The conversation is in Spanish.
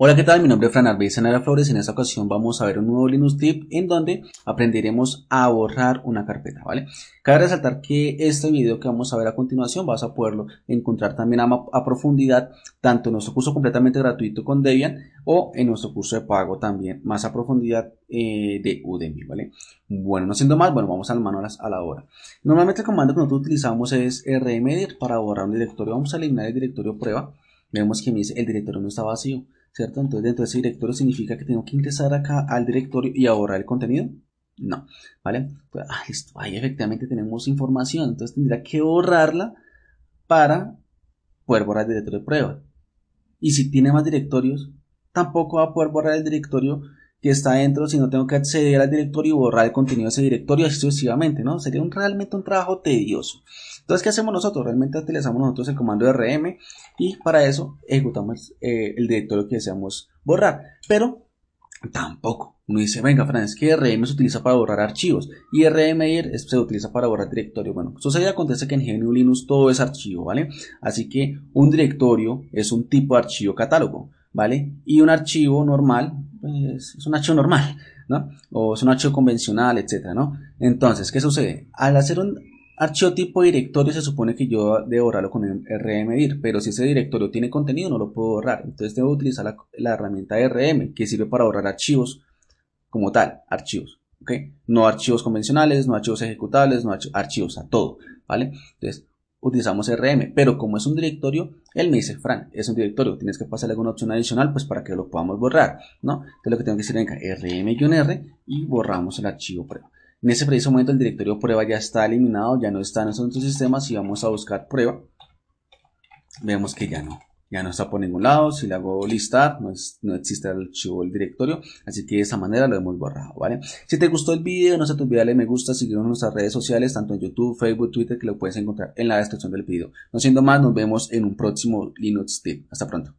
Hola, ¿qué tal? Mi nombre es Fran Alves Sanara Flores. En esta ocasión vamos a ver un nuevo Linux Tip en donde aprenderemos a borrar una carpeta, ¿vale? Cabe resaltar que este video que vamos a ver a continuación vas a poderlo encontrar también a, profundidad tanto en nuestro curso completamente gratuito con Debian o en nuestro curso de pago también más a profundidad eh, de Udemy, ¿vale? Bueno, no siendo más, bueno, vamos al manual a la hora. Normalmente el comando que nosotros utilizamos es rmdir para borrar un directorio. Vamos a eliminar el directorio prueba. Vemos que el directorio no está vacío. ¿Cierto? Entonces dentro de ese directorio significa que tengo que ingresar acá al directorio y a borrar el contenido. No, ¿vale? Pues, ah, ahí efectivamente tenemos información, entonces tendría que borrarla para poder borrar el directorio de prueba. Y si tiene más directorios, tampoco va a poder borrar el directorio que está dentro, si no tengo que acceder al directorio y borrar el contenido de ese directorio así sucesivamente, ¿no? Sería realmente un trabajo tedioso. Entonces, ¿qué hacemos nosotros? Realmente utilizamos nosotros el comando rm y para eso ejecutamos eh, el directorio que deseamos borrar. Pero tampoco. Uno dice, venga, Fran, es que RM se utiliza para borrar archivos y RMIR se utiliza para borrar directorio. Bueno, sucede acontece que en GNU Linux todo es archivo, ¿vale? Así que un directorio es un tipo de archivo catálogo, ¿vale? Y un archivo normal pues, es un archivo normal, ¿no? O es un archivo convencional, etcétera, ¿no? Entonces, ¿qué sucede? Al hacer un archivo tipo directorio se supone que yo debo borrarlo con el rmdir, pero si ese directorio tiene contenido no lo puedo borrar. Entonces debo utilizar la, herramienta rm que sirve para borrar archivos como tal, archivos. ¿ok? No archivos convencionales, no archivos ejecutables, no archivos, a todo, ¿vale? Entonces, utilizamos RM, pero como es un directorio, él me dice, Fran, es un directorio, tienes que pasarle alguna opción adicional, pues para que lo podamos borrar, ¿no? Entonces lo que tengo que decir, venga, rm-r y borramos el archivo prueba. En ese preciso momento el directorio prueba ya está eliminado, ya no está en nuestro sistema, si vamos a buscar prueba, vemos que ya no, ya no está por ningún lado, si le hago listar, no, no existe el archivo del directorio, así que de esa manera lo hemos borrado, ¿vale? Si te gustó el video, no se te olvide darle me gusta, seguirnos en nuestras redes sociales, tanto en YouTube, Facebook, Twitter, que lo puedes encontrar en la descripción del video. No siendo más, nos vemos en un próximo Linux Tip. Hasta pronto.